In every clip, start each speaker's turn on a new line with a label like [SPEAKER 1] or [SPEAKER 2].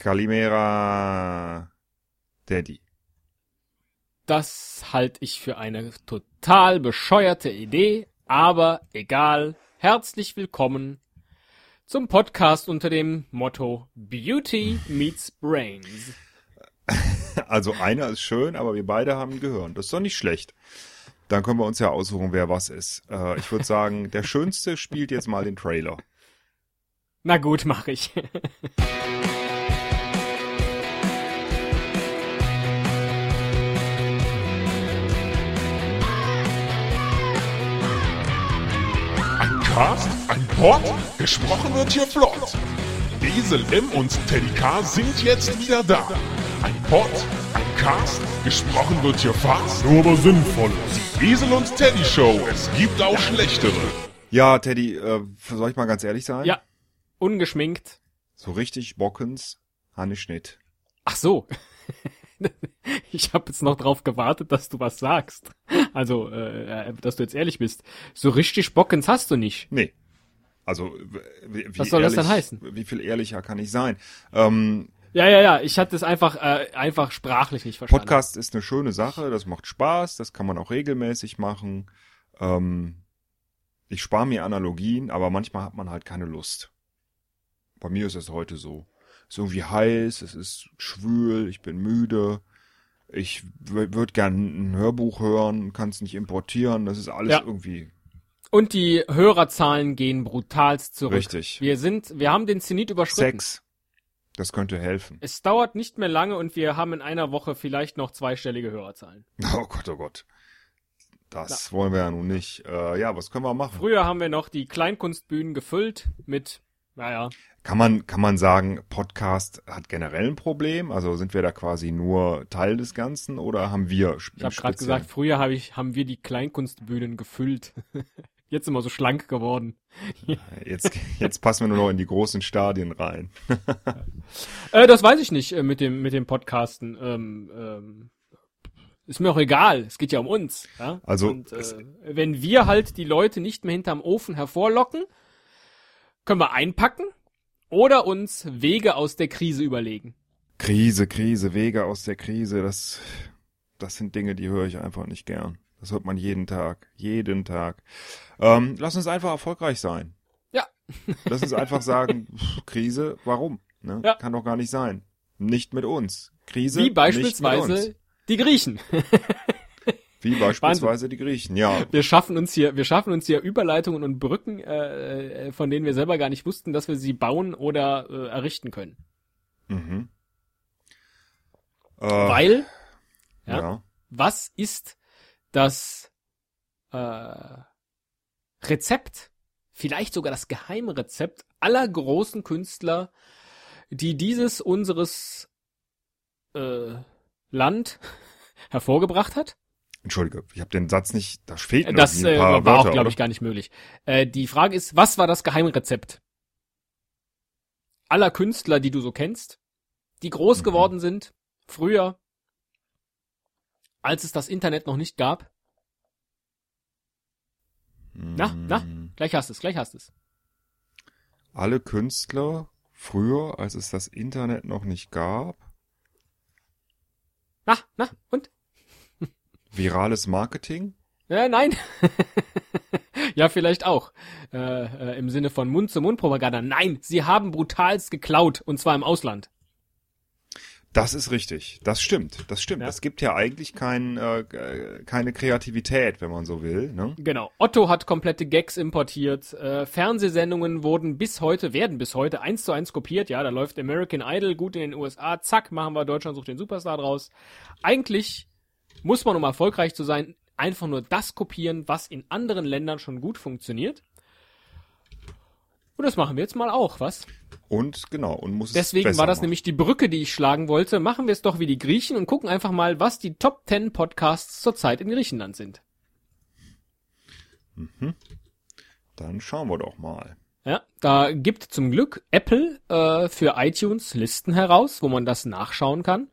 [SPEAKER 1] Kalimera Daddy.
[SPEAKER 2] Das halte ich für eine total bescheuerte Idee, aber egal. Herzlich willkommen zum Podcast unter dem Motto Beauty meets Brains.
[SPEAKER 1] Also einer ist schön, aber wir beide haben Gehirn. Das ist doch nicht schlecht. Dann können wir uns ja aussuchen, wer was ist. Äh, ich würde sagen, der Schönste spielt jetzt mal den Trailer.
[SPEAKER 2] Na gut, mache ich.
[SPEAKER 3] Cast, ein Pod, gesprochen wird hier flott. Esel M und Teddy K sind jetzt wieder da. Ein Pod, ein Cast, gesprochen wird hier fast, nur aber sinnvoll. Die Esel und Teddy Show, es gibt auch schlechtere.
[SPEAKER 1] Ja, Teddy, äh, soll ich mal ganz ehrlich sein?
[SPEAKER 2] Ja, ungeschminkt.
[SPEAKER 1] So richtig Bockens, Hanne Schnitt.
[SPEAKER 2] Ach so. Ich habe jetzt noch drauf gewartet, dass du was sagst. Also, äh, dass du jetzt ehrlich bist. So richtig Bockens hast du nicht.
[SPEAKER 1] Nee. Also, wie, wie
[SPEAKER 2] Was soll das
[SPEAKER 1] ehrlich,
[SPEAKER 2] denn heißen?
[SPEAKER 1] Wie viel ehrlicher kann ich sein? Ähm,
[SPEAKER 2] Ja, ja, ja. Ich hatte es einfach, äh, einfach sprachlich nicht verstanden.
[SPEAKER 1] Podcast ist eine schöne Sache, das macht Spaß, das kann man auch regelmäßig machen. Ähm, ich spare mir Analogien, aber manchmal hat man halt keine Lust. Bei mir ist es heute so. Es ist irgendwie heiß, es ist schwül, ich bin müde. Ich würde gern ein Hörbuch hören, kann es nicht importieren, das ist alles
[SPEAKER 2] Ja.
[SPEAKER 1] irgendwie
[SPEAKER 2] Und die Hörerzahlen gehen brutalst zurück.
[SPEAKER 1] richtig.
[SPEAKER 2] Wir sind, wir haben den Zenit überschritten.
[SPEAKER 1] Sex. Das könnte helfen.
[SPEAKER 2] Es dauert nicht mehr lange und wir haben in einer Woche vielleicht noch zweistellige Hörerzahlen.
[SPEAKER 1] Oh Gott, oh Gott. Das wollen wir ja nun nicht. Äh, ja, was können wir machen?
[SPEAKER 2] Früher haben wir noch die Kleinkunstbühnen gefüllt mit, naja,
[SPEAKER 1] Kann man, kann man sagen, Podcast hat generell ein Problem? Also sind wir da quasi nur Teil des Ganzen oder haben wir
[SPEAKER 2] ich habe gerade gesagt, früher hab ich, haben wir die Kleinkunstbühnen gefüllt. Jetzt sind wir so schlank geworden.
[SPEAKER 1] jetzt, jetzt passen wir nur noch in die großen Stadien rein.
[SPEAKER 2] Äh, das weiß ich nicht äh, mit dem mit dem Podcasten. Ähm, ähm, ist mir auch egal. Es geht ja um uns. Ja?
[SPEAKER 1] Also,
[SPEAKER 2] Und, äh, wenn wir halt die Leute nicht mehr hinterm Ofen hervorlocken, können wir einpacken oder uns Wege aus der Krise überlegen.
[SPEAKER 1] Krise, Krise, Wege aus der Krise, das, das sind Dinge, die höre ich einfach nicht gern. Das hört man jeden Tag, jeden Tag. Ähm, lass uns einfach erfolgreich sein.
[SPEAKER 2] Ja.
[SPEAKER 1] Lass uns einfach sagen, pff, Krise, warum? Ne?
[SPEAKER 2] Ja.
[SPEAKER 1] Kann doch gar nicht sein. Nicht mit uns. Krise,
[SPEAKER 2] Wie beispielsweise die Griechen.
[SPEAKER 1] Wie beispielsweise die Griechen, ja.
[SPEAKER 2] Wir schaffen uns hier, wir schaffen uns hier Überleitungen und Brücken, äh, äh, von denen wir selber gar nicht wussten, dass wir sie bauen oder äh, errichten können.
[SPEAKER 1] Mhm. Äh,
[SPEAKER 2] Weil, ja,
[SPEAKER 1] ja.
[SPEAKER 2] was ist das äh, Rezept, vielleicht sogar das Geheimrezept aller großen Künstler, die dieses unseres äh, Land hervorgebracht hat?
[SPEAKER 1] Entschuldige, ich habe den Satz nicht, da fehlten
[SPEAKER 2] Das
[SPEAKER 1] irgendwie
[SPEAKER 2] äh,
[SPEAKER 1] ein paar
[SPEAKER 2] war
[SPEAKER 1] Wörter,
[SPEAKER 2] auch, glaube ich, gar nicht möglich. Äh, die Frage ist, was war das Geheimrezept aller Künstler, die du so kennst, die groß
[SPEAKER 1] Mhm.
[SPEAKER 2] geworden sind, früher, als es das Internet noch nicht gab? Na, na,
[SPEAKER 1] Mm,
[SPEAKER 2] gleich hast es, gleich hast es.
[SPEAKER 1] Alle Künstler früher, als es das Internet noch nicht gab,
[SPEAKER 2] Na, na, und?
[SPEAKER 1] Virales Marketing,
[SPEAKER 2] Äh, nein. ja, vielleicht auch. Äh, äh, Im Sinne von Mund-zu-Mund-Propaganda. Nein, sie haben brutalst geklaut, und zwar im Ausland.
[SPEAKER 1] Das ist richtig. Das stimmt. Das stimmt.
[SPEAKER 2] Ja.
[SPEAKER 1] Es gibt ja eigentlich kein, äh, äh, keine Kreativität, wenn man so will. Ne?
[SPEAKER 2] Genau. Otto hat komplette Gags importiert. Äh, Fernsehsendungen wurden bis heute, werden bis heute eins zu eins kopiert. Ja, da läuft American Idol gut in den USA. Zack, machen wir Deutschland sucht den Superstar draus. Eigentlich muss man, um erfolgreich zu sein, einfach nur das kopieren, was in anderen Ländern schon gut funktioniert. Und das machen wir jetzt mal auch, was?
[SPEAKER 1] Und genau, und muss es
[SPEAKER 2] Deswegen war das
[SPEAKER 1] machen.
[SPEAKER 2] nämlich die Brücke, die ich schlagen wollte. Machen wir es doch wie die Griechen und gucken einfach mal, was die Top 10 Podcasts zurzeit in Griechenland sind.
[SPEAKER 1] Dann schauen wir doch mal.
[SPEAKER 2] Ja, da gibt zum Glück Apple äh, für iTunes Listen heraus, wo man das nachschauen kann.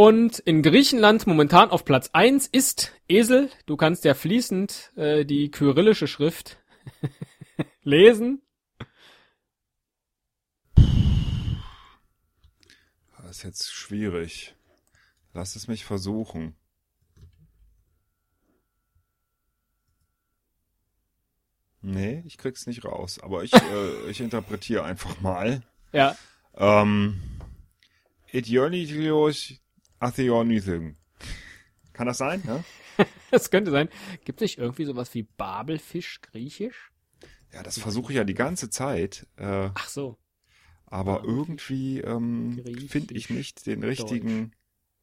[SPEAKER 2] Und in Griechenland momentan auf Platz 1 ist Esel. Du kannst ja fließend äh, die kyrillische Schrift lesen.
[SPEAKER 1] das ist jetzt schwierig. Lass es mich versuchen. Nee, ich krieg's nicht raus, aber ich, äh, ich interpretiere einfach mal.
[SPEAKER 2] Ja.
[SPEAKER 1] Ähm, Atheonithum. Kann das sein? Ne?
[SPEAKER 2] Das könnte sein. Gibt es nicht irgendwie sowas wie Babelfisch griechisch?
[SPEAKER 1] Ja, das versuche ich ja die ganze Zeit. Äh,
[SPEAKER 2] Ach so.
[SPEAKER 1] aber irgendwie ähm, finde ich nicht den richtigen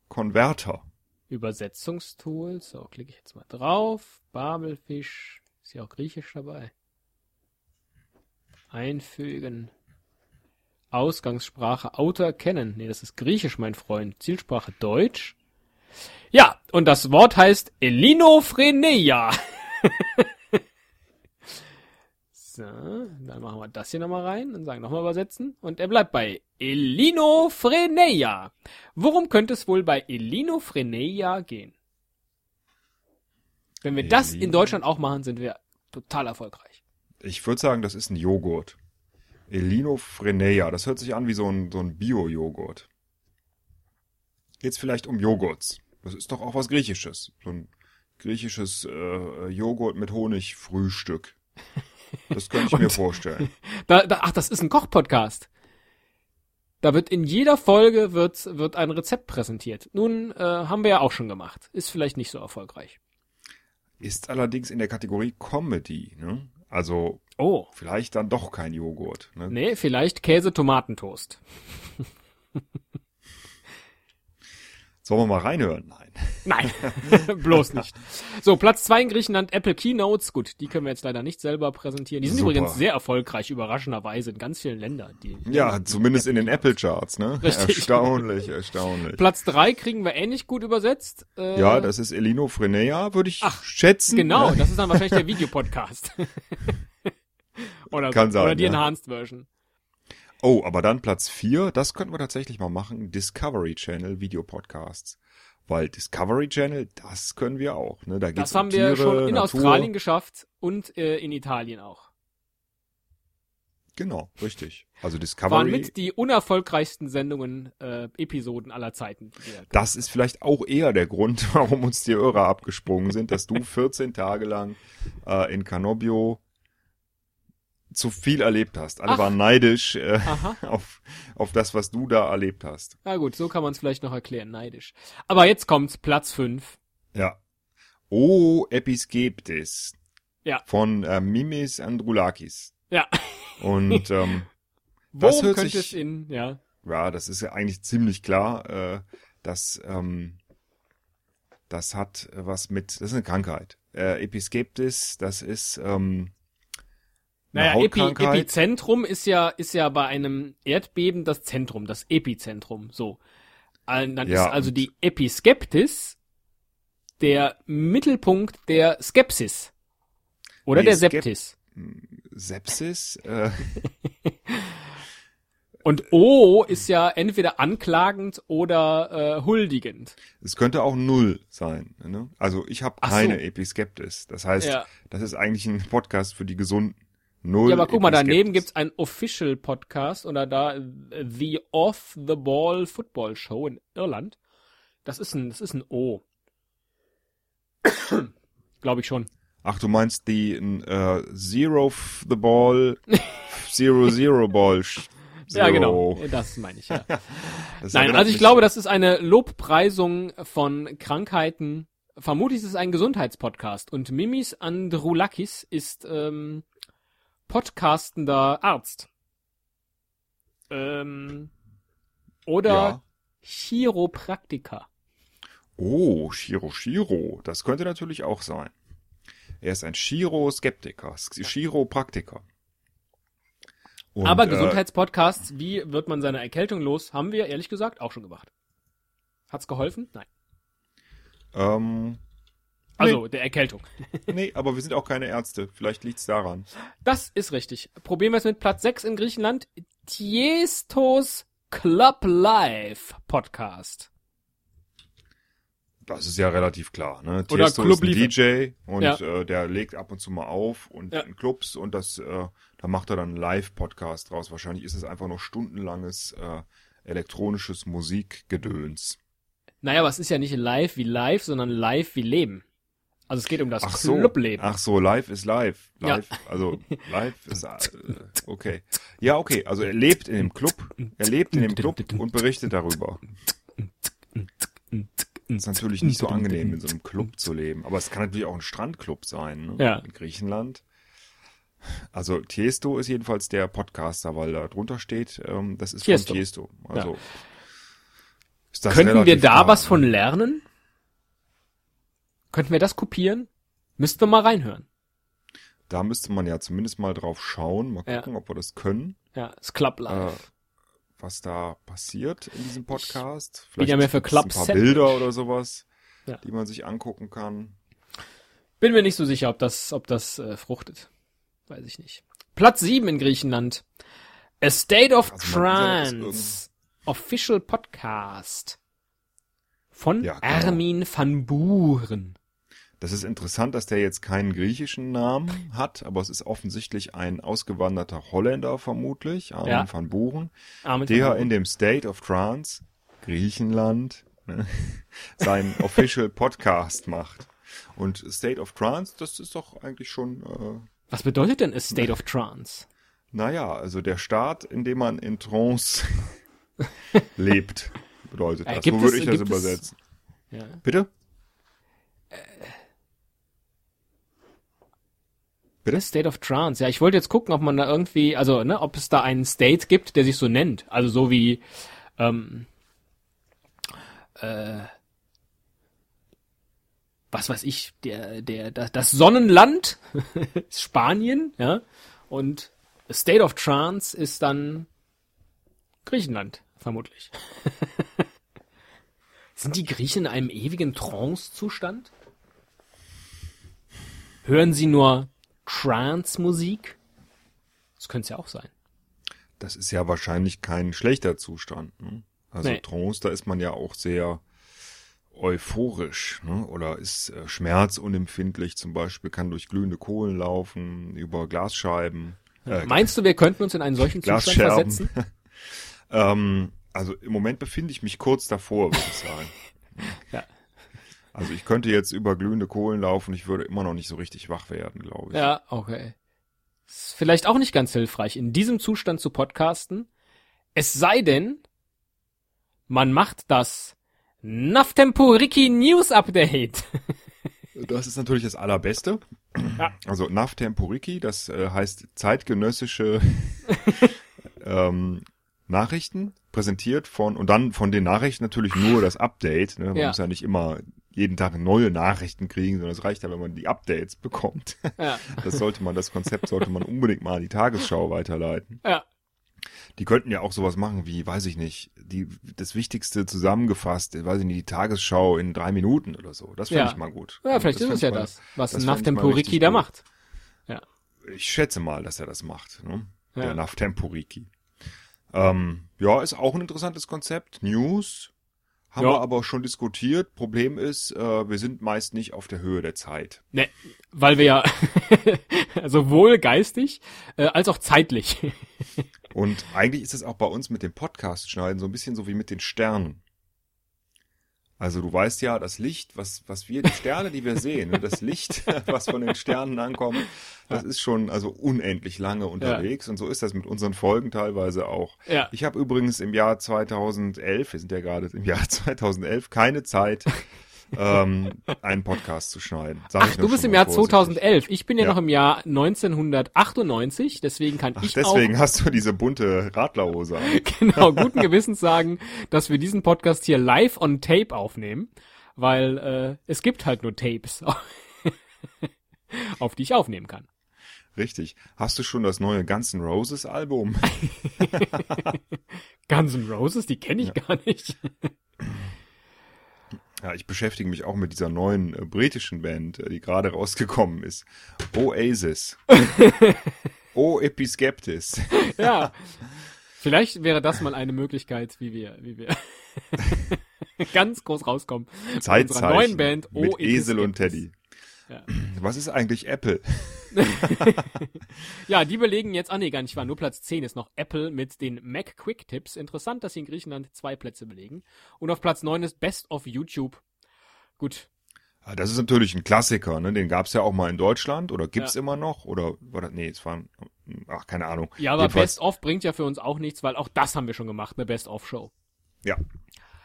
[SPEAKER 1] Konverter.
[SPEAKER 2] Übersetzungstool. So, klicke ich jetzt mal drauf. Babelfisch. Ist ja auch griechisch dabei. Einfügen. Ausgangssprache Auto erkennen. Nee, das ist griechisch, mein Freund. Zielsprache Deutsch. Ja, und das Wort heißt Elinophrenia. so, dann machen wir das hier nochmal rein und sagen nochmal übersetzen. Und er bleibt bei Elinophrenia. Worum könnte es wohl bei Elinophrenia gehen? Wenn wir das in Deutschland auch machen, sind wir total erfolgreich.
[SPEAKER 1] Ich würde sagen, das ist ein Joghurt. Elinophrenia, das hört sich an wie so ein, so ein Bio-Joghurt. Geht's vielleicht um Joghurts? Das ist doch auch was Griechisches. So ein griechisches äh, Joghurt mit Honigfrühstück. Das könnte ich mir vorstellen.
[SPEAKER 2] Da, da, ach, das ist ein Kochpodcast. Da wird in jeder Folge wird, wird ein Rezept präsentiert. Nun äh, haben wir ja auch schon gemacht. Ist vielleicht nicht so erfolgreich.
[SPEAKER 1] Ist allerdings in der Kategorie Comedy, ne? Also
[SPEAKER 2] Oh.
[SPEAKER 1] vielleicht dann doch kein Joghurt. Ne?
[SPEAKER 2] Nee, vielleicht Käse-Tomatentoast.
[SPEAKER 1] Sollen wir mal reinhören? Nein.
[SPEAKER 2] Nein, bloß nicht. So, Platz zwei in Griechenland, Apple Keynotes. Gut, die können wir jetzt leider nicht selber präsentieren. Die sind
[SPEAKER 1] Super.
[SPEAKER 2] übrigens sehr erfolgreich, überraschenderweise, in ganz vielen Ländern. Die,
[SPEAKER 1] Ja, zumindest in den Apple Charts, ne?
[SPEAKER 2] Richtig.
[SPEAKER 1] Erstaunlich, erstaunlich.
[SPEAKER 2] Platz drei kriegen wir ähnlich gut übersetzt. Äh,
[SPEAKER 1] Ja, das ist Elinophrenia, würde ich
[SPEAKER 2] Ach,
[SPEAKER 1] schätzen.
[SPEAKER 2] Genau, das ist dann wahrscheinlich der Videopodcast. oder,
[SPEAKER 1] Kann
[SPEAKER 2] so. oder
[SPEAKER 1] sein,
[SPEAKER 2] die
[SPEAKER 1] ja.
[SPEAKER 2] Enhanced Version.
[SPEAKER 1] Oh, aber dann Platz vier, das könnten wir tatsächlich mal machen, Discovery Channel Videopodcasts. Weil Discovery Channel, das können wir auch, ne? Da geht's
[SPEAKER 2] Das haben
[SPEAKER 1] um
[SPEAKER 2] wir
[SPEAKER 1] Tiere,
[SPEAKER 2] schon in
[SPEAKER 1] Natur.
[SPEAKER 2] Australien geschafft und äh, in Italien auch.
[SPEAKER 1] Genau, richtig. Also
[SPEAKER 2] Waren
[SPEAKER 1] Discovery,
[SPEAKER 2] mit die unerfolgreichsten Sendungen, äh, Episoden aller Zeiten. wir-
[SPEAKER 1] das ist vielleicht auch eher der Grund, warum uns die Hörer abgesprungen sind, dass du 14 Tage lang äh, in Canobio zu viel erlebt hast. Alle
[SPEAKER 2] Ach.
[SPEAKER 1] waren neidisch äh, auf, auf das, was du da erlebt hast.
[SPEAKER 2] Na gut, so kann man es vielleicht noch erklären, neidisch. Aber jetzt kommt Platz 5.
[SPEAKER 1] Ja. O Episkeptis
[SPEAKER 2] Ja.
[SPEAKER 1] von äh, Mimis Androulakis.
[SPEAKER 2] Ja.
[SPEAKER 1] Und ähm, Das
[SPEAKER 2] Worum
[SPEAKER 1] hört
[SPEAKER 2] könnte
[SPEAKER 1] sich-
[SPEAKER 2] es in, ja.
[SPEAKER 1] ja, das ist ja eigentlich ziemlich klar, äh, dass ähm, das hat was mit, das ist eine Krankheit. Äh, Episkeptis, das ist ähm,
[SPEAKER 2] Naja, Epi. Epizentrum ist ja, ist ja bei einem Erdbeben das Zentrum, das Epizentrum, so. Äh, Dann
[SPEAKER 1] Ja,
[SPEAKER 2] ist also die Episkeptis der Mittelpunkt der Skepsis. Oder
[SPEAKER 1] Nee,
[SPEAKER 2] der
[SPEAKER 1] Skep-
[SPEAKER 2] Septis.
[SPEAKER 1] Sepsis. Äh,
[SPEAKER 2] Und O ist ja entweder anklagend oder äh, huldigend.
[SPEAKER 1] es könnte auch null sein. Ne? Also ich habe
[SPEAKER 2] Ach so.
[SPEAKER 1] keine Episkeptis. Das heißt,
[SPEAKER 2] Ja.
[SPEAKER 1] das ist eigentlich ein Podcast für die Gesunden. Null
[SPEAKER 2] Ja, aber guck mal, daneben gibt's einen Official Podcast oder da äh, The Off the Ball Football Show in Irland. Das ist ein, das ist ein O. Glaube ich schon.
[SPEAKER 1] Ach, du meinst die äh, Zero the Ball, Zero Zero Ball. sch-
[SPEAKER 2] Ja,
[SPEAKER 1] Zero.
[SPEAKER 2] genau. Das meine ich, ja. Nein,
[SPEAKER 1] erinnert
[SPEAKER 2] also ich glaube, das ist eine Lobpreisung von Krankheiten. Vermutlich ist es ein Gesundheitspodcast. Und Mimis Androulakis ist ähm, podcastender Arzt. Ähm, oder
[SPEAKER 1] Ja.
[SPEAKER 2] Chiropraktiker.
[SPEAKER 1] Oh, Shiro Shiro. Das könnte natürlich auch sein. Er ist ein Shiro-Skeptiker, Chiropraktiker. Und,
[SPEAKER 2] Aber
[SPEAKER 1] äh,
[SPEAKER 2] Gesundheitspodcasts, wie wird man seine Erkältung los, haben wir ehrlich gesagt auch schon gemacht. Hat's geholfen? Nein.
[SPEAKER 1] Ähm,
[SPEAKER 2] Also der Erkältung.
[SPEAKER 1] nee, aber wir sind auch keine Ärzte. Vielleicht liegt's daran.
[SPEAKER 2] Das ist richtig. Probieren wir es mit Platz 6 in Griechenland. Tiestos Club Live Podcast.
[SPEAKER 1] Das ist ja relativ klar. Ne?
[SPEAKER 2] Oder
[SPEAKER 1] Tiesto
[SPEAKER 2] Club
[SPEAKER 1] ist ein. DJ und
[SPEAKER 2] Ja.
[SPEAKER 1] äh, der legt ab und zu mal auf und
[SPEAKER 2] Ja.
[SPEAKER 1] in Clubs und das, äh, da macht er dann einen Live-Podcast draus. Wahrscheinlich ist es einfach nur stundenlanges äh, elektronisches Musikgedöns.
[SPEAKER 2] Naja, aber es ist ja nicht live wie live, sondern live wie Leben. Also es geht um das
[SPEAKER 1] Ach so,
[SPEAKER 2] Clubleben.
[SPEAKER 1] ach so, live ist live.
[SPEAKER 2] Ja.
[SPEAKER 1] Live, also live ist äh, okay. Ja, okay, also er lebt in dem Club, er lebt in dem Club und berichtet darüber. Ist natürlich nicht so angenehm, in so einem Club zu leben, aber es kann natürlich auch ein Strandclub sein, ne?
[SPEAKER 2] Ja.
[SPEAKER 1] In Griechenland. Also Tiesto ist jedenfalls der Podcaster, weil da drunter steht, ähm, das ist
[SPEAKER 2] Tiesto.
[SPEAKER 1] von Tiesto. Also ist das
[SPEAKER 2] Könnten wir da
[SPEAKER 1] klar,
[SPEAKER 2] was
[SPEAKER 1] ne?
[SPEAKER 2] von lernen? Könnten wir das kopieren? Müssten wir mal reinhören.
[SPEAKER 1] Da müsste man ja zumindest mal drauf schauen, mal
[SPEAKER 2] Ja.
[SPEAKER 1] gucken, ob wir das können.
[SPEAKER 2] Ja, das Club Live.
[SPEAKER 1] was da passiert in diesem Podcast.
[SPEAKER 2] bin ja mehr für
[SPEAKER 1] gibt's ein
[SPEAKER 2] Club
[SPEAKER 1] paar
[SPEAKER 2] Sandwich.
[SPEAKER 1] Bilder oder sowas,
[SPEAKER 2] Ja.
[SPEAKER 1] die man sich angucken kann.
[SPEAKER 2] Bin mir nicht so sicher, ob das, ob das äh, fruchtet. Weiß ich nicht. Platz 7 in Griechenland. A State of
[SPEAKER 1] Also ja,
[SPEAKER 2] Trance. Official Podcast. Von
[SPEAKER 1] Ja, genau.
[SPEAKER 2] Armin van Buren.
[SPEAKER 1] Das ist interessant, dass der jetzt keinen griechischen Namen hat, aber es ist offensichtlich ein ausgewanderter Holländer vermutlich, Armin
[SPEAKER 2] Ja.
[SPEAKER 1] van Buren,
[SPEAKER 2] Armin
[SPEAKER 1] der in dem State of Trance, Griechenland, ne, seinen Official Podcast macht. Und State of Trance, das ist doch eigentlich schon äh,
[SPEAKER 2] Was bedeutet denn A State of Trance?
[SPEAKER 1] Naja, also der Staat, in dem man in Trance lebt, bedeutet
[SPEAKER 2] Äh,
[SPEAKER 1] das.
[SPEAKER 2] gibt
[SPEAKER 1] so würde
[SPEAKER 2] es-
[SPEAKER 1] ich das
[SPEAKER 2] gibt es-
[SPEAKER 1] übersetzen.
[SPEAKER 2] Ja.
[SPEAKER 1] Bitte?
[SPEAKER 2] A State of Trance. Ja, ich wollte jetzt gucken, ob man da irgendwie, also, ne, ob es da einen State gibt, der sich so nennt. Also so wie, ähm, äh, was weiß ich, der, der, das, das Sonnenland ist Spanien, ja, und State of Trance ist dann Griechenland, vermutlich. Sind die Griechen in einem ewigen Trance-Zustand? Hören sie nur Trance-Musik? Das könnte es ja auch sein.
[SPEAKER 1] Das ist ja wahrscheinlich kein schlechter Zustand. Ne? Also
[SPEAKER 2] Nee.
[SPEAKER 1] Trance, da ist man ja auch sehr euphorisch ne? oder ist äh, schmerzunempfindlich zum Beispiel, kann durch glühende Kohlen laufen, über Glasscheiben. Äh,
[SPEAKER 2] Meinst du, wir könnten uns in einen solchen Zustand versetzen?
[SPEAKER 1] Ähm, also im Moment befinde ich mich kurz davor, würde ich sagen.
[SPEAKER 2] Ja.
[SPEAKER 1] Also ich könnte jetzt über glühende Kohlen laufen, ich würde immer noch nicht so richtig wach werden, glaube ich.
[SPEAKER 2] Ja, okay. Ist vielleicht auch nicht ganz hilfreich, in diesem Zustand zu podcasten. Es sei denn, man macht das Naftempuriki News Update.
[SPEAKER 1] Das ist natürlich das Allerbeste.
[SPEAKER 2] Ja.
[SPEAKER 1] Also NAV Temporiki, das äh, heißt zeitgenössische ähm, Nachrichten, präsentiert von, und dann von den Nachrichten natürlich nur das Update. Ne? Man
[SPEAKER 2] Ja.
[SPEAKER 1] muss ja nicht immer jeden Tag neue Nachrichten kriegen, sondern es reicht ja, wenn man die Updates bekommt.
[SPEAKER 2] Ja,
[SPEAKER 1] Das sollte man, das Konzept sollte man unbedingt mal an die Tagesschau weiterleiten.
[SPEAKER 2] ja.
[SPEAKER 1] Die könnten ja auch sowas machen wie, weiß ich nicht, die, das Wichtigste zusammengefasst, weiß ich nicht, die Tagesschau in drei Minuten oder so. Das finde
[SPEAKER 2] Ja.
[SPEAKER 1] ich mal gut.
[SPEAKER 2] Ja, vielleicht
[SPEAKER 1] Das
[SPEAKER 2] ist es ja
[SPEAKER 1] mal-
[SPEAKER 2] das, was
[SPEAKER 1] das richtig
[SPEAKER 2] da macht.
[SPEAKER 1] Ich schätze mal, dass er das macht, ne?
[SPEAKER 2] Ja.
[SPEAKER 1] Der Nav Temporiki. Ähm, ja, ist auch ein interessantes Konzept. News haben
[SPEAKER 2] Ja.
[SPEAKER 1] wir aber schon diskutiert. Problem ist, äh, wir sind meist nicht auf der Höhe der Zeit.
[SPEAKER 2] Ne, weil wir ja sowohl geistig äh, als auch zeitlich.
[SPEAKER 1] Und eigentlich ist es auch bei uns mit dem Podcast schneiden so ein bisschen so wie mit den Sternen. Also du weißt ja, das Licht, was, was wir, die Sterne, die wir sehen, ne, das Licht, was von den Sternen ankommt, das ist schon also unendlich lange unterwegs. Und so ist das mit unseren Folgen teilweise auch.
[SPEAKER 2] Ja.
[SPEAKER 1] Ich habe übrigens im Jahr 2011, wir sind ja gerade im Jahr 2011, keine Zeit, ähm, einen Podcast zu schneiden.
[SPEAKER 2] Ach, du bist im Jahr
[SPEAKER 1] vorsichtig.
[SPEAKER 2] 2011. Ich bin ja,
[SPEAKER 1] Ja.
[SPEAKER 2] noch im Jahr 1998, deswegen kann
[SPEAKER 1] Ach,
[SPEAKER 2] ich
[SPEAKER 1] deswegen
[SPEAKER 2] auch
[SPEAKER 1] hast du diese bunte Radlerhose an.
[SPEAKER 2] genau guten Gewissens sagen, dass wir diesen Podcast hier live on Tape aufnehmen, weil äh, es gibt halt nur Tapes, auf die ich aufnehmen kann.
[SPEAKER 1] Richtig. Hast du schon das neue Guns N' Roses Album?
[SPEAKER 2] Guns N' Roses, die kenne ich gar nicht.
[SPEAKER 1] Ja, ich beschäftige mich auch mit dieser neuen äh, britischen Band, äh, die gerade rausgekommen ist. Oasis. o Episkeptis.
[SPEAKER 2] ja. Vielleicht wäre das mal eine Möglichkeit, wie wir, wie wir ganz groß rauskommen. Mit unserer
[SPEAKER 1] Zeitzeichen.
[SPEAKER 2] neuen Band
[SPEAKER 1] mit
[SPEAKER 2] O
[SPEAKER 1] Esel und. Teddy.
[SPEAKER 2] Ja.
[SPEAKER 1] Was ist eigentlich Apple?
[SPEAKER 2] ja, die belegen jetzt, ah nee, gar nicht wahr, nur Platz 10 ist noch Apple mit den Mac Quick Tips. Interessant, dass sie in Griechenland zwei Plätze belegen. Und auf Platz 9 ist Best of YouTube. Gut.
[SPEAKER 1] Ja, das ist natürlich ein Klassiker, ne? Den gab's ja auch mal in Deutschland oder gibt's
[SPEAKER 2] Ja.
[SPEAKER 1] immer noch oder war das, nee, es war ach keine Ahnung.
[SPEAKER 2] Ja, aber
[SPEAKER 1] Jedenfalls-
[SPEAKER 2] Best of bringt ja für uns auch nichts, weil auch das haben wir schon gemacht, eine Best of Show.
[SPEAKER 1] Ja.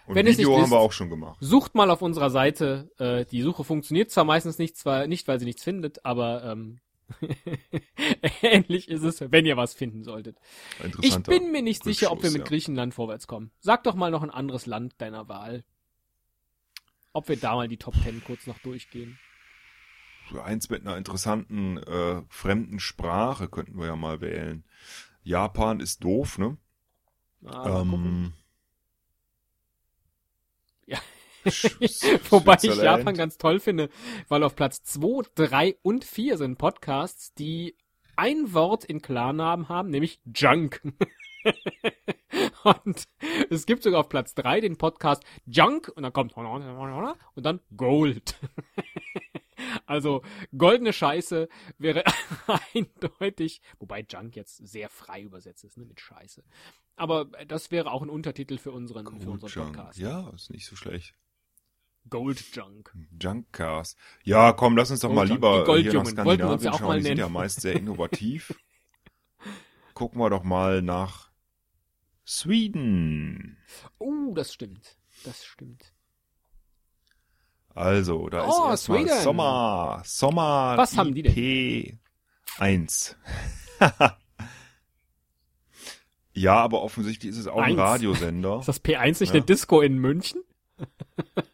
[SPEAKER 1] Und
[SPEAKER 2] Wenn es
[SPEAKER 1] Video
[SPEAKER 2] nicht
[SPEAKER 1] haben wir auch schon gemacht.
[SPEAKER 2] Sucht mal auf unserer Seite. Äh, die Suche funktioniert zwar meistens nicht, zwar nicht, weil sie nichts findet, aber ähm, ähnlich ist es, wenn ihr was finden solltet. Ich bin mir nicht sicher, ob wir mit
[SPEAKER 1] ja.
[SPEAKER 2] Griechenland vorwärts kommen. Sag doch mal noch ein anderes Land deiner Wahl. Ob wir da mal die Top 10 kurz noch durchgehen.
[SPEAKER 1] So eins mit einer interessanten äh, fremden Sprache könnten wir ja mal wählen. Japan ist doof, ne?
[SPEAKER 2] Ah,
[SPEAKER 1] ähm,
[SPEAKER 2] Ja. Wobei ich. Japan ganz toll finde, weil auf Platz 2, 3 und 4 sind Podcasts, die ein Wort in Klarnamen haben, nämlich Junk. und es gibt sogar auf Platz 3 den Podcast Junk und dann kommt und dann Gold. also goldene Scheiße wäre eindeutig, wobei Junk jetzt sehr frei übersetzt ist, ne, mit Scheiße. Aber das wäre auch ein Untertitel für unseren, für
[SPEAKER 1] Gold
[SPEAKER 2] unseren
[SPEAKER 1] Junk.
[SPEAKER 2] Podcast.
[SPEAKER 1] Ja, ist nicht so schlecht.
[SPEAKER 2] Gold Junk.
[SPEAKER 1] Junkcast. Ja, komm, lass uns doch mal
[SPEAKER 2] Goldjunk.
[SPEAKER 1] lieber
[SPEAKER 2] Die
[SPEAKER 1] hier nach Skandinavien
[SPEAKER 2] ja
[SPEAKER 1] schauen.
[SPEAKER 2] mal
[SPEAKER 1] Die sind ja meist sehr innovativ. Gucken wir doch mal nach Sweden.
[SPEAKER 2] Oh, das stimmt. Das stimmt.
[SPEAKER 1] Also, da
[SPEAKER 2] Oh,
[SPEAKER 1] ist erstmal. Sommer. Sommer
[SPEAKER 2] Was haben die denn?
[SPEAKER 1] IP1. ja, aber offensichtlich ist es auch ein
[SPEAKER 2] Eins.
[SPEAKER 1] Radiosender.
[SPEAKER 2] Ist das P1 nicht
[SPEAKER 1] Ja.
[SPEAKER 2] eine Disco in München?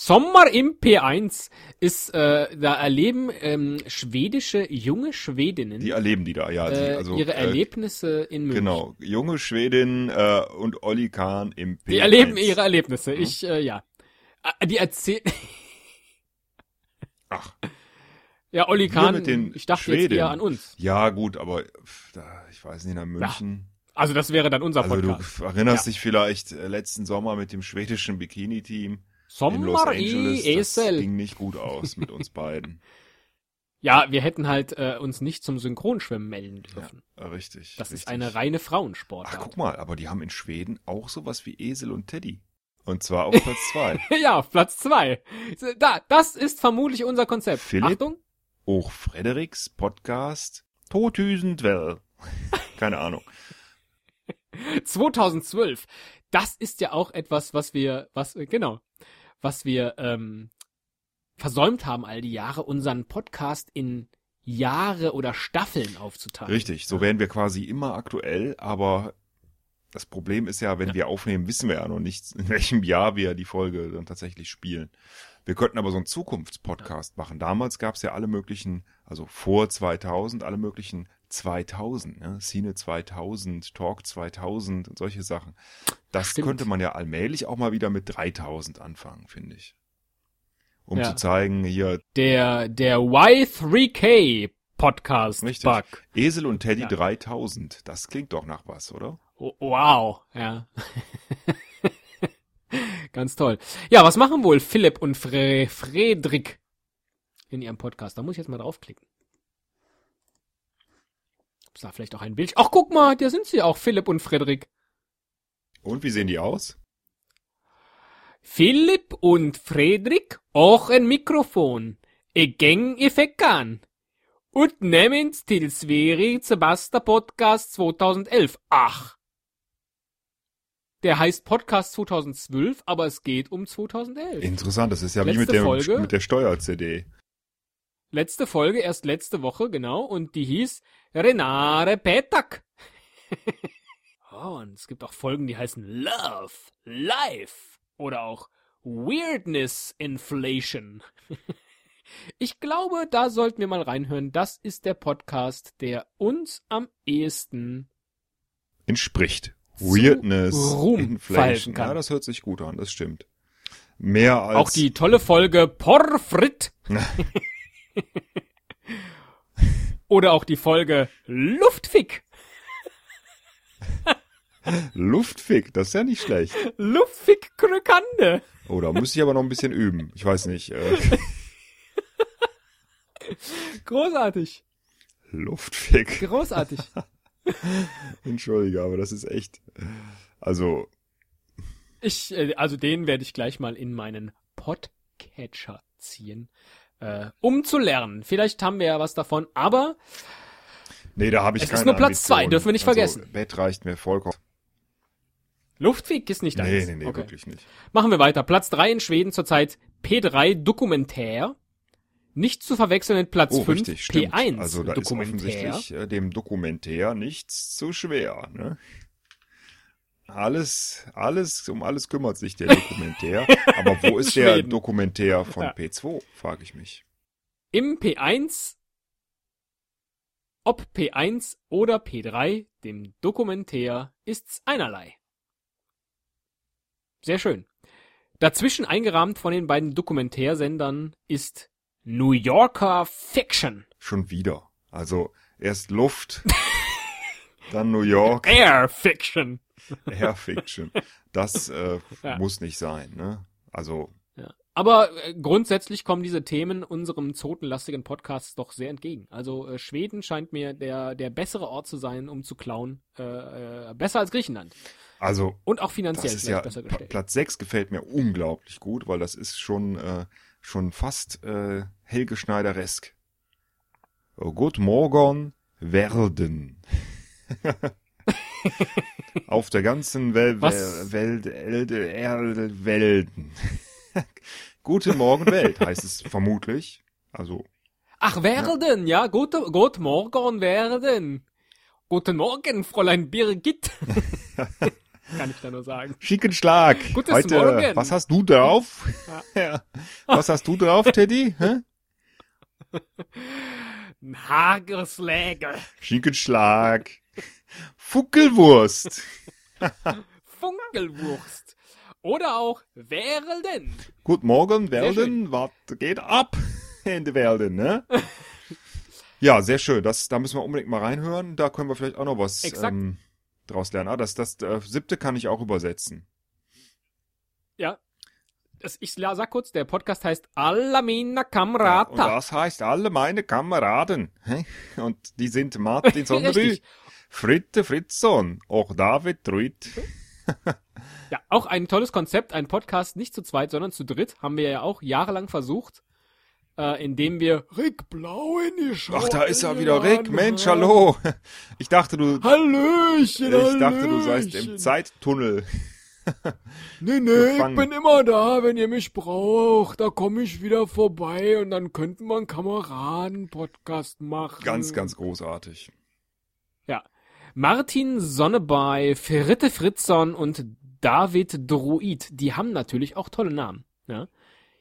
[SPEAKER 2] Sommer im P1 ist, äh, da erleben ähm, schwedische, junge Schwedinnen
[SPEAKER 1] Die erleben die da, ja.
[SPEAKER 2] äh,
[SPEAKER 1] also,
[SPEAKER 2] ihre
[SPEAKER 1] äh,
[SPEAKER 2] Erlebnisse in München.
[SPEAKER 1] Genau, junge Schwedin äh, und Olli Kahn im P1.
[SPEAKER 2] Die erleben ihre Erlebnisse. Ich, äh, ja. Äh, Die erzählen.
[SPEAKER 1] Ach,
[SPEAKER 2] ja, Olli Kahn, ich dachte jetzt
[SPEAKER 1] Schwedinnen.
[SPEAKER 2] eher an uns.
[SPEAKER 1] ja gut, aber da, ich weiß nicht, nach München.
[SPEAKER 2] Also das wäre dann unser
[SPEAKER 1] Also
[SPEAKER 2] Podcast.
[SPEAKER 1] du erinnerst
[SPEAKER 2] Ja.
[SPEAKER 1] dich vielleicht äh, letzten Sommer mit dem schwedischen Bikini-Team in Los
[SPEAKER 2] Sommer
[SPEAKER 1] Angeles.
[SPEAKER 2] i
[SPEAKER 1] Das
[SPEAKER 2] Esel.
[SPEAKER 1] ging nicht gut aus mit uns beiden.
[SPEAKER 2] Ja, wir hätten halt äh, uns nicht zum Synchronschwimmen melden dürfen.
[SPEAKER 1] Äh, richtig.
[SPEAKER 2] Das
[SPEAKER 1] richtig.
[SPEAKER 2] ist eine reine Frauensportart.
[SPEAKER 1] Ach, guck mal, aber die haben in Schweden auch sowas wie Esel und Teddy. Und zwar auf Platz zwei.
[SPEAKER 2] ja, auf Platz zwei. Da, das ist vermutlich unser Konzept.
[SPEAKER 1] Philipp?
[SPEAKER 2] Achtung.
[SPEAKER 1] Auch Frederiks Podcast Tothüsendwell. Keine Ahnung.
[SPEAKER 2] 2012. Das ist ja auch etwas, was wir, was, genau, was wir ähm, versäumt haben all die Jahre, unseren Podcast in Jahre oder Staffeln aufzuteilen.
[SPEAKER 1] Richtig, so werden wir quasi immer aktuell, aber das Problem ist ja, wenn wir aufnehmen, wissen wir ja noch nicht, in welchem Jahr wir die Folge dann tatsächlich spielen. Wir könnten aber so einen Zukunftspodcast machen. Damals gab es ja alle möglichen, also vor 2000, alle möglichen 2000, ne? Cine 2000, Talk 2000 und solche Sachen. Das
[SPEAKER 2] Stimmt.
[SPEAKER 1] könnte man ja allmählich auch mal wieder mit 3000 anfangen, finde ich. Um
[SPEAKER 2] Ja.
[SPEAKER 1] zu zeigen, hier
[SPEAKER 2] Der, der Y3K Podcast
[SPEAKER 1] Richtig.
[SPEAKER 2] Bug.
[SPEAKER 1] Esel und Teddy
[SPEAKER 2] Ja.
[SPEAKER 1] 3000. Das klingt doch nach was, oder?
[SPEAKER 2] Wow, ja. Ganz toll. Ja, was machen wohl Philipp und Fre Fredrik in ihrem Podcast? Da muss ich jetzt mal draufklicken. Gibt's da vielleicht auch ein Bild? Ach, guck mal, da sind sie auch, Philipp und Fredrik.
[SPEAKER 1] Und wie sehen die aus?
[SPEAKER 2] Philipp und Fredrik, auch ein Mikrofon. E gäng feckan. Und nehmen's till Sveri zur basta Podcast 2011. Ach. Der heißt Podcast 2012, aber es geht um 2011.
[SPEAKER 1] Interessant, das ist ja wie
[SPEAKER 2] Letzte
[SPEAKER 1] mit, dem,
[SPEAKER 2] Folge.
[SPEAKER 1] mit der Steuer-CD.
[SPEAKER 2] Letzte Folge, erst letzte Woche, genau, und die hieß Renare Petak. oh, und es gibt auch Folgen, die heißen Love, Life oder auch Weirdness Inflation. ich glaube, da sollten wir mal reinhören. Das ist der Podcast, der uns am ehesten
[SPEAKER 1] Entspricht. Weirdness,
[SPEAKER 2] Ruhm
[SPEAKER 1] Inflation.
[SPEAKER 2] kann.
[SPEAKER 1] Ja, das hört sich gut an, das stimmt. Mehr als.
[SPEAKER 2] auch die tolle Folge Porfrit. oder auch die Folge Luftfick.
[SPEAKER 1] Luftfick, das ist ja nicht schlecht.
[SPEAKER 2] Luftfick Krokande.
[SPEAKER 1] Oh, da muss ich aber noch ein bisschen üben. Ich weiß nicht. Äh,
[SPEAKER 2] Großartig.
[SPEAKER 1] Luftfick.
[SPEAKER 2] Großartig.
[SPEAKER 1] Entschuldige, aber das ist echt. Also,
[SPEAKER 2] Ich, äh, also den werde ich gleich mal in meinen Podcatcher ziehen, äh, um zu lernen. Vielleicht haben wir ja was davon, aber
[SPEAKER 1] nee, da habe ich
[SPEAKER 2] Es ist
[SPEAKER 1] keine
[SPEAKER 2] nur Platz
[SPEAKER 1] Ambitionen.
[SPEAKER 2] zwei, dürfen wir nicht vergessen.
[SPEAKER 1] Also, Bett reicht mir vollkommen.
[SPEAKER 2] Luftfick ist nicht
[SPEAKER 1] Nee,
[SPEAKER 2] deins.
[SPEAKER 1] nee, nee,
[SPEAKER 2] okay.
[SPEAKER 1] wirklich nicht.
[SPEAKER 2] Machen wir weiter. Platz 3 in Schweden zurzeit P3 Dokumentär. Nicht zu verwechseln mit Platz
[SPEAKER 1] Oh,
[SPEAKER 2] 5
[SPEAKER 1] richtig, stimmt.
[SPEAKER 2] P1
[SPEAKER 1] also da ist
[SPEAKER 2] Dokumentär.
[SPEAKER 1] offensichtlich äh, dem Dokumentär nichts zu schwer. Ne? Alles, alles, um alles kümmert sich der Dokumentär. Aber wo ist der. Dokumentär von
[SPEAKER 2] Ja.
[SPEAKER 1] P2, frage ich mich.
[SPEAKER 2] Im P1, ob P1 oder P3, dem Dokumentär ist's einerlei. Sehr schön. Dazwischen eingerahmt von den beiden Dokumentärsendern ist New Yorker Fiction.
[SPEAKER 1] Schon wieder. Also erst Luft, dann New York,
[SPEAKER 2] Air Fiction.
[SPEAKER 1] Air Fiction. Das äh,
[SPEAKER 2] Ja.
[SPEAKER 1] muss nicht sein. Ne? Also
[SPEAKER 2] Ja. Aber äh, grundsätzlich kommen diese Themen unserem zotenlastigen Podcast doch sehr entgegen. Also äh, Schweden scheint mir der, der bessere Ort zu sein, um zu klauen. Äh, äh, besser als Griechenland.
[SPEAKER 1] Also
[SPEAKER 2] Und auch
[SPEAKER 1] das
[SPEAKER 2] finanziell
[SPEAKER 1] ist
[SPEAKER 2] vielleicht
[SPEAKER 1] ja
[SPEAKER 2] besser gestellt.
[SPEAKER 1] Platz 6 gefällt mir unglaublich gut, weil das ist schon äh, schon fast äh, Helge Schneideresk. Good Morgen werden. Auf der ganzen Wel
[SPEAKER 2] Was?
[SPEAKER 1] Welt, Elde, Erde, Welten. Guten Morgen Welt heißt es vermutlich. Also
[SPEAKER 2] Ach, werden, ja, gute, gut morgen werden. Guten Morgen, Fräulein Birgit. Kann ich da nur sagen.
[SPEAKER 1] schicken Schlag.
[SPEAKER 2] Gutes
[SPEAKER 1] Heute,
[SPEAKER 2] Morgen.
[SPEAKER 1] was hast du drauf? Ja. Was hast du drauf, Teddy? Hä?
[SPEAKER 2] Hagersläge.
[SPEAKER 1] Schinkenschlag. Fuckelwurst.
[SPEAKER 2] Funkelwurst. Oder auch werden.
[SPEAKER 1] Guten Morgen,
[SPEAKER 2] Sehr
[SPEAKER 1] Welden. Was geht ab in der Welden, ne? Ja, sehr schön. Das, da müssen wir unbedingt mal reinhören. Da können wir vielleicht auch noch was ähm, draus lernen. Ah, das, das äh, siebte kann ich auch übersetzen.
[SPEAKER 2] Ja. Das, ich sag kurz, der Podcast heißt Alla mina
[SPEAKER 1] Und
[SPEAKER 2] Kamrata.
[SPEAKER 1] das heißt alle meine Kameraden. Und die sind Martin
[SPEAKER 2] Richtig.
[SPEAKER 1] Fritte Fritzson, auch David Truit.
[SPEAKER 2] Ja, auch ein tolles Konzept, ein Podcast nicht zu zweit, sondern zu dritt, haben wir ja auch jahrelang versucht, äh, indem wir Rick Blau in die Show
[SPEAKER 1] Ach, da ist er wieder Rick. Mensch, hallo. Ich dachte, du,
[SPEAKER 2] Hallöchen,
[SPEAKER 1] ich dachte, du seist im
[SPEAKER 2] Hallöchen.
[SPEAKER 1] Zeittunnel.
[SPEAKER 2] Nee, nee,
[SPEAKER 1] gefangen.
[SPEAKER 2] ich bin immer da, wenn ihr mich braucht. Da komme ich wieder vorbei und dann könnten wir einen Kameraden-Podcast machen.
[SPEAKER 1] Ganz, ganz großartig.
[SPEAKER 2] Martin Sonnebei, Fritte Fritzson und David Druid, die haben natürlich auch tolle Namen. Ja.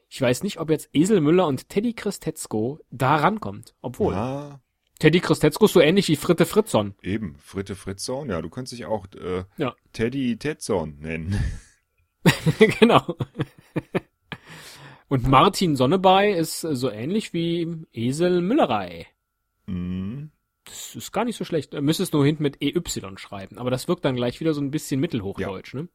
[SPEAKER 2] Ich weiß nicht, ob jetzt Esel Müller und Teddy Christetzko da rankommt. Obwohl,
[SPEAKER 1] Ja,
[SPEAKER 2] Teddy Christetzko ist so ähnlich wie Fritte Fritzson.
[SPEAKER 1] eben. Fritte Fritzson. Ja, du könntest dich auch äh,
[SPEAKER 2] Ja.
[SPEAKER 1] Teddy Tetzon nennen.
[SPEAKER 2] genau. Und Martin Sonnebei ist so ähnlich wie Esel Müllerei.
[SPEAKER 1] Mhm.
[SPEAKER 2] Das ist gar nicht so schlecht. Du müsstest nur hinten mit EY schreiben. Aber das wirkt dann gleich wieder so ein bisschen mittelhochdeutsch, ne?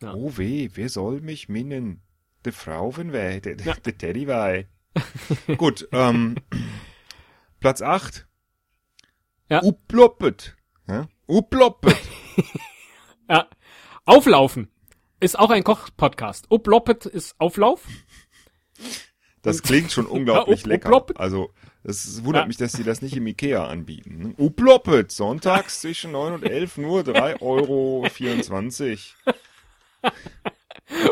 [SPEAKER 2] Ja.
[SPEAKER 1] Oh weh, wer soll mich minnen? De Frauen weh, de,
[SPEAKER 2] Ja.
[SPEAKER 1] de Teddy weh. Gut, ähm, Platz 8.
[SPEAKER 2] Ja.
[SPEAKER 1] Uploppet. Ja? Uploppet.
[SPEAKER 2] Ja. Auflaufen ist auch ein Koch-Podcast. Uploppet ist Auflauf.
[SPEAKER 1] Das klingt schon unglaublich
[SPEAKER 2] Ja, up-
[SPEAKER 1] lecker.
[SPEAKER 2] uploppet.
[SPEAKER 1] Also, es wundert
[SPEAKER 2] Ja.
[SPEAKER 1] mich, dass die das nicht im Ikea anbieten. ne? Uploppet, sonntags zwischen 9 und 11 nur 3,24 Euro.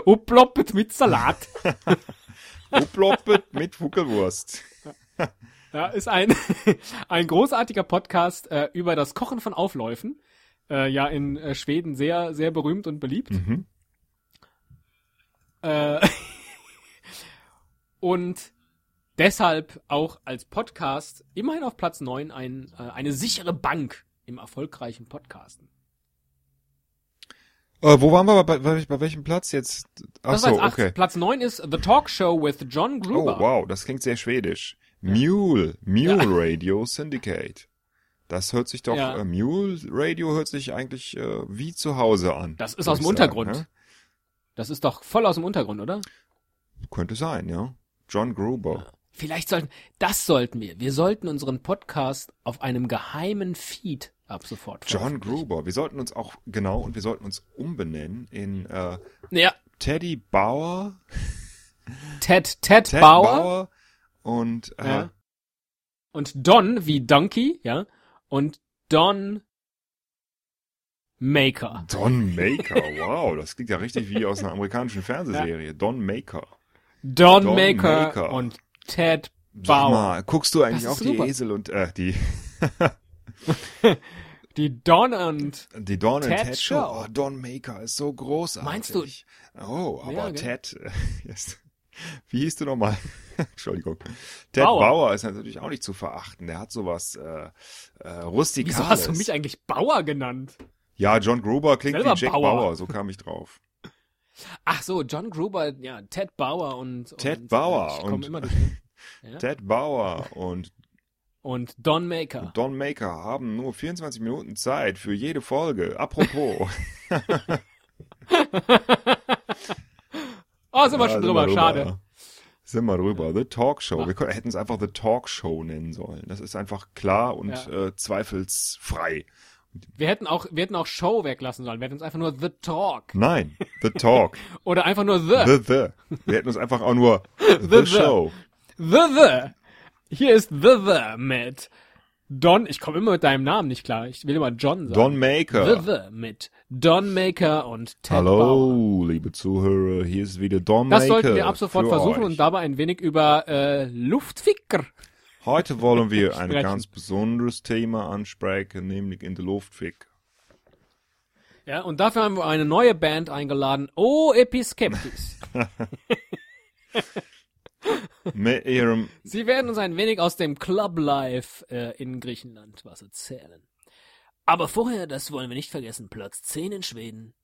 [SPEAKER 2] Uploppet mit Salat.
[SPEAKER 1] Uploppet mit Fuckelwurst.
[SPEAKER 2] Ja, ist ein, ein großartiger Podcast äh, über das Kochen von Aufläufen. Äh, ja, in äh, Schweden sehr, sehr berühmt und beliebt.
[SPEAKER 1] Mhm.
[SPEAKER 2] Äh, und deshalb auch als Podcast immerhin auf Platz 9 ein, äh, eine sichere Bank im erfolgreichen Podcasten.
[SPEAKER 1] Äh, wo waren wir? Bei, bei, bei welchem Platz jetzt? Ach so, okay.
[SPEAKER 2] Platz 9 ist The Talk Show with John
[SPEAKER 1] Oh,
[SPEAKER 2] Gruber.
[SPEAKER 1] wow, das klingt sehr schwedisch. Mule, Mule Radio Syndicate. Das hört sich doch,
[SPEAKER 2] Ja.
[SPEAKER 1] äh, Mule Radio hört sich eigentlich äh, wie zu Hause an.
[SPEAKER 2] Das ist aus dem
[SPEAKER 1] sagen,
[SPEAKER 2] Untergrund.
[SPEAKER 1] ne?
[SPEAKER 2] Das ist doch voll aus dem Untergrund, oder?
[SPEAKER 1] Könnte sein, ja. John Gruber.
[SPEAKER 2] Vielleicht sollten, das sollten wir. Wir sollten unseren Podcast auf einem geheimen Feed ab sofort
[SPEAKER 1] John. Gruber. Wir sollten uns auch, genau, und wir sollten uns umbenennen in äh,
[SPEAKER 2] Ja,
[SPEAKER 1] Teddy Bauer,
[SPEAKER 2] Ted, Ted,
[SPEAKER 1] Ted
[SPEAKER 2] Bauer,
[SPEAKER 1] Bauer und äh,
[SPEAKER 2] Ja. und Don wie Donkey, ja, und Don Maker.
[SPEAKER 1] Don Maker. Wow, das klingt ja richtig wie aus einer amerikanischen Fernsehserie. Don Maker.
[SPEAKER 2] Don,
[SPEAKER 1] Don
[SPEAKER 2] Maker,
[SPEAKER 1] Maker.
[SPEAKER 2] und Ted Bauer.
[SPEAKER 1] mal, guckst du eigentlich auch die
[SPEAKER 2] super.
[SPEAKER 1] Esel und äh, die
[SPEAKER 2] Die Don und
[SPEAKER 1] die Don und
[SPEAKER 2] Ted
[SPEAKER 1] Ted Show?
[SPEAKER 2] Show.
[SPEAKER 1] Oh, Don Maker ist so großartig.
[SPEAKER 2] Meinst du?
[SPEAKER 1] Oh, aber
[SPEAKER 2] Ja?
[SPEAKER 1] Ted, ist, wie hieß du nochmal? Entschuldigung. Ted
[SPEAKER 2] Bauer.
[SPEAKER 1] Bauer. ist natürlich auch nicht zu verachten. Der hat sowas äh, äh, rustikales.
[SPEAKER 2] Wieso hast du mich eigentlich Bauer genannt?
[SPEAKER 1] Ja, John Gruber klingt
[SPEAKER 2] Selber
[SPEAKER 1] wie Jack
[SPEAKER 2] Bauer.
[SPEAKER 1] Bauer. so kam ich drauf.
[SPEAKER 2] Ach so, John Gruber, ja, Ted Bauer und
[SPEAKER 1] Ted
[SPEAKER 2] und,
[SPEAKER 1] Bauer und-.
[SPEAKER 2] Ja?
[SPEAKER 1] Ted Bauer und
[SPEAKER 2] Und Don Maker.
[SPEAKER 1] Don Maker haben nur 24 Minuten Zeit für jede Folge. Apropos.
[SPEAKER 2] Oh, sind wir
[SPEAKER 1] Ja,
[SPEAKER 2] schon drüber, schade.
[SPEAKER 1] Sind wir drüber. The Talk Show.
[SPEAKER 2] Ach.
[SPEAKER 1] Wir hätten es einfach The Talk Show nennen sollen. Das ist einfach klar und
[SPEAKER 2] Ja.
[SPEAKER 1] äh, zweifelsfrei.
[SPEAKER 2] Wir hätten auch, wir hätten auch Show weglassen sollen. Wir hätten uns einfach nur The Talk.
[SPEAKER 1] Nein, The Talk.
[SPEAKER 2] Oder einfach nur The.
[SPEAKER 1] the The. Wir hätten uns einfach auch nur The,
[SPEAKER 2] The.
[SPEAKER 1] Show.
[SPEAKER 2] The The. Hier ist The The mit Don, ich komme immer mit deinem Namen nicht klar. Ich will immer John sagen.
[SPEAKER 1] Don
[SPEAKER 2] The
[SPEAKER 1] Maker.
[SPEAKER 2] The mit Don Maker und Ted Bauer.
[SPEAKER 1] Hallo, liebe Zuhörer. Hier ist wieder Don
[SPEAKER 2] Das
[SPEAKER 1] Maker.
[SPEAKER 2] sollten wir ab sofort versuchen
[SPEAKER 1] euch.
[SPEAKER 2] und dabei ein wenig über äh, Luftficker.
[SPEAKER 1] Heute wollen wir ein ganz besonderes Thema ansprechen, nämlich in der Luftfick.
[SPEAKER 2] Ja, und dafür haben wir eine neue Band eingeladen. Oh, Episkeptis.
[SPEAKER 1] Mit ihrem
[SPEAKER 2] Sie werden uns ein wenig aus dem Club Life äh, in Griechenland was erzählen. Aber vorher, das wollen wir nicht vergessen, Platz 10 in Schweden.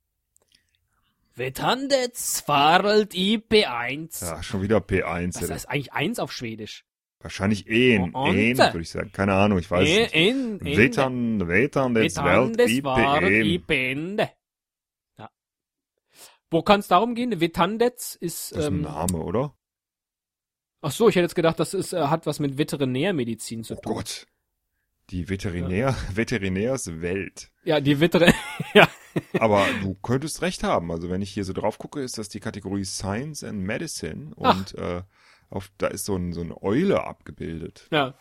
[SPEAKER 2] Vetandets Farelt IP1.
[SPEAKER 1] Ja, schon wieder P1.
[SPEAKER 2] Das heißt eigentlich 1 auf Schwedisch.
[SPEAKER 1] Wahrscheinlich Ehen. Ehen, würde ich sagen. Keine Ahnung, ich weiß es nicht. Vetan, Vetan des Welt
[SPEAKER 2] Farelt
[SPEAKER 1] IPM.
[SPEAKER 2] IPende. Ja. Wo kann es darum gehen? Vetandets ist,
[SPEAKER 1] Das ist ein
[SPEAKER 2] ähm,
[SPEAKER 1] Name, oder?
[SPEAKER 2] ach so, ich hätte jetzt gedacht, das ist, äh, hat was mit Veterinärmedizin zu
[SPEAKER 1] Oh
[SPEAKER 2] tun.
[SPEAKER 1] Gott. Die Veterinär, Veterinärswelt.
[SPEAKER 2] Ja, die Veterin, ja.
[SPEAKER 1] Aber du könntest recht haben. Also wenn ich hier so drauf gucke, ist das die Kategorie Science and Medicine
[SPEAKER 2] Ach.
[SPEAKER 1] und äh, auf, da ist so, ein, so eine Eule abgebildet.
[SPEAKER 2] Ja,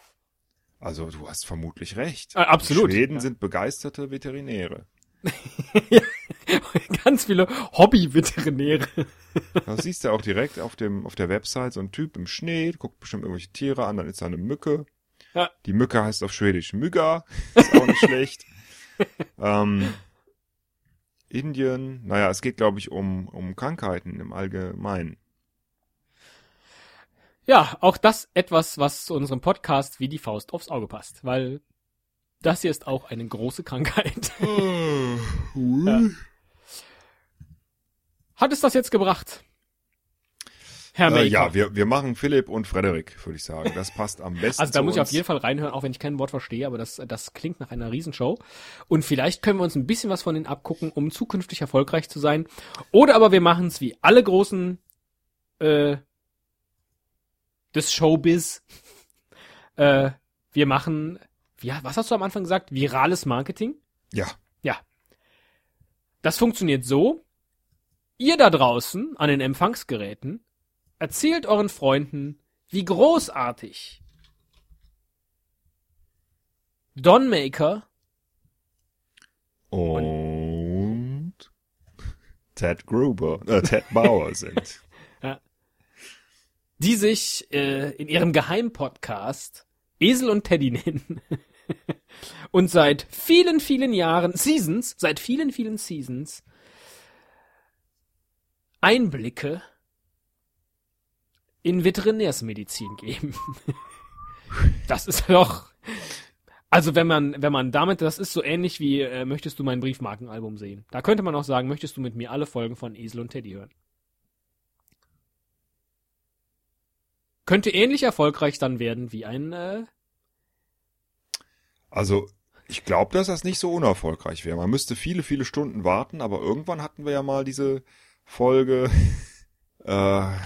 [SPEAKER 1] Also du hast vermutlich recht.
[SPEAKER 2] Äh, absolut.
[SPEAKER 1] Die Schweden
[SPEAKER 2] Ja.
[SPEAKER 1] sind begeisterte Veterinäre.
[SPEAKER 2] ganz viele Hobby-Veterinäre.
[SPEAKER 1] Das siehst du auch direkt auf dem auf der Website so ein Typ im Schnee, guckt bestimmt irgendwelche Tiere an, dann ist da eine Mücke.
[SPEAKER 2] Ja.
[SPEAKER 1] Die Mücke heißt auf Schwedisch Mygga, ist auch nicht schlecht. Ähm, Indien, naja, es geht glaube ich um um Krankheiten im Allgemeinen.
[SPEAKER 2] Ja, auch das etwas, was zu unserem Podcast wie die Faust aufs Auge passt, weil das hier ist auch eine große Krankheit. Ja. Hat es das jetzt gebracht? Herr.
[SPEAKER 1] Äh, ja, wir, wir machen Philipp und Frederik, würde ich sagen. Das passt am besten.
[SPEAKER 2] also da muss ich
[SPEAKER 1] uns.
[SPEAKER 2] auf jeden Fall reinhören, auch wenn ich kein Wort verstehe, aber das, das klingt nach einer Riesenshow. Und vielleicht können wir uns ein bisschen was von denen abgucken, um zukünftig erfolgreich zu sein. Oder aber wir machen es wie alle großen äh, des Showbiz. äh, wir machen, ja, was hast du am Anfang gesagt? Virales Marketing?
[SPEAKER 1] Ja,
[SPEAKER 2] Das funktioniert so. Ihr da draußen an den Empfangsgeräten erzählt euren Freunden, wie großartig Don Maker
[SPEAKER 1] und Ted Gruber, äh, Ted Bauer sind.
[SPEAKER 2] Die sich äh, in ihrem Geheimpodcast Esel und Teddy nennen und seit vielen, vielen Jahren, Seasons, seit vielen, vielen Seasons Einblicke in Veterinärsmedizin geben. Das ist doch, also wenn man, wenn man damit, das ist so ähnlich wie, äh, möchtest du mein Briefmarkenalbum sehen? Da könnte man auch sagen, möchtest du mit mir alle Folgen von Esel und Teddy hören? Könnte ähnlich erfolgreich dann werden wie ein, äh,
[SPEAKER 1] Also, ich glaube, dass das nicht so unerfolgreich wäre. Man müsste viele, viele Stunden warten, aber irgendwann hatten wir ja mal diese Folge, äh, ah,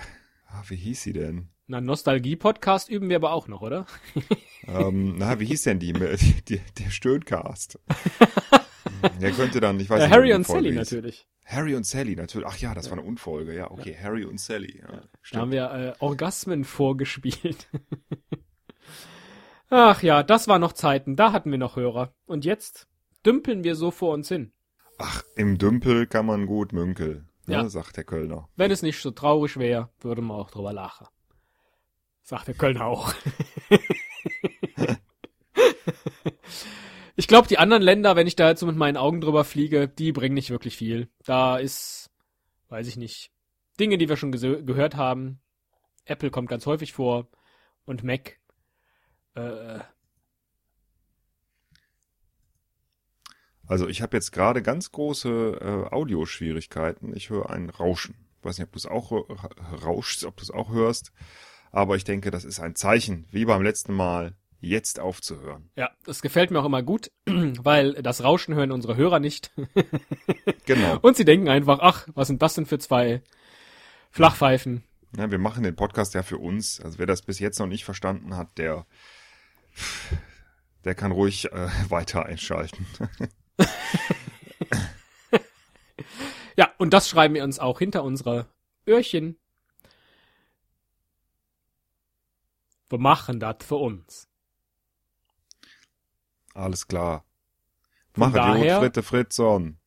[SPEAKER 1] wie hieß sie denn?
[SPEAKER 2] Na, Nostalgie-Podcast üben wir aber auch noch, oder?
[SPEAKER 1] ähm, na, wie hieß denn die? die der Stöhncast. Der könnte dann, ich weiß
[SPEAKER 2] Äh,
[SPEAKER 1] nicht.
[SPEAKER 2] Harry und
[SPEAKER 1] Folge
[SPEAKER 2] Sally
[SPEAKER 1] hieß.
[SPEAKER 2] natürlich.
[SPEAKER 1] Harry und Sally, natürlich. Ach ja, das war eine Unfolge. Ja, okay. Harry und Sally. Ja,
[SPEAKER 2] Da haben wir äh, Orgasmen vorgespielt. Ach ja, das war noch Zeiten, da hatten wir noch Hörer. Und jetzt dümpeln wir so vor uns hin.
[SPEAKER 1] Ach, im Dümpel kann man gut münkel, ne,
[SPEAKER 2] Ja.
[SPEAKER 1] sagt der Kölner.
[SPEAKER 2] Wenn es nicht so traurig wäre, würde man auch drüber lachen. Sagt der Kölner auch. ich glaube, die anderen Länder, wenn ich da jetzt so mit meinen Augen drüber fliege, die bringen nicht wirklich viel. Da ist, weiß ich nicht, Dinge, die wir schon gehört haben. Apple kommt ganz häufig vor und Mac. Äh,
[SPEAKER 1] Also ich habe jetzt gerade ganz große äh, Audioschwierigkeiten. Ich höre ein Rauschen. Ich weiß nicht, ob du es auch rauschst, ob du es auch hörst. Aber ich denke, das ist ein Zeichen, wie beim letzten Mal, jetzt aufzuhören.
[SPEAKER 2] ja, das gefällt mir auch immer gut, weil das Rauschen hören unsere Hörer nicht.
[SPEAKER 1] Genau.
[SPEAKER 2] Und sie denken einfach, ach, was sind das denn für zwei Flachpfeifen?
[SPEAKER 1] Ja, wir machen den Podcast ja für uns. Also wer das bis jetzt noch nicht verstanden hat, der, der kann ruhig äh, weiter einschalten.
[SPEAKER 2] Ja, und das schreiben wir uns auch hinter unsere Öhrchen. Wir machen das für uns.
[SPEAKER 1] Alles klar.
[SPEAKER 2] Von
[SPEAKER 1] Mache
[SPEAKER 2] daher-
[SPEAKER 1] Fritte Fritzson.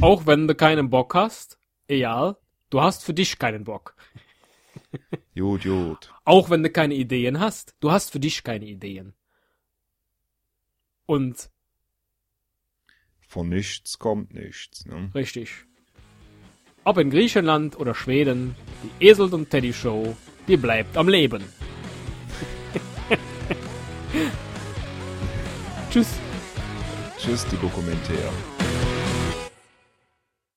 [SPEAKER 2] Auch wenn du keinen Bock hast, egal, du hast für dich keinen Bock.
[SPEAKER 1] Gut, gut.
[SPEAKER 2] Auch wenn du keine Ideen hast, du hast für dich keine Ideen. Und
[SPEAKER 1] Von nichts kommt nichts. Ne?
[SPEAKER 2] richtig. Ob in Griechenland oder Schweden, die Esel und Teddy Show, die bleibt am Leben. Tschüss.
[SPEAKER 1] Tschüss, die Dokumentär.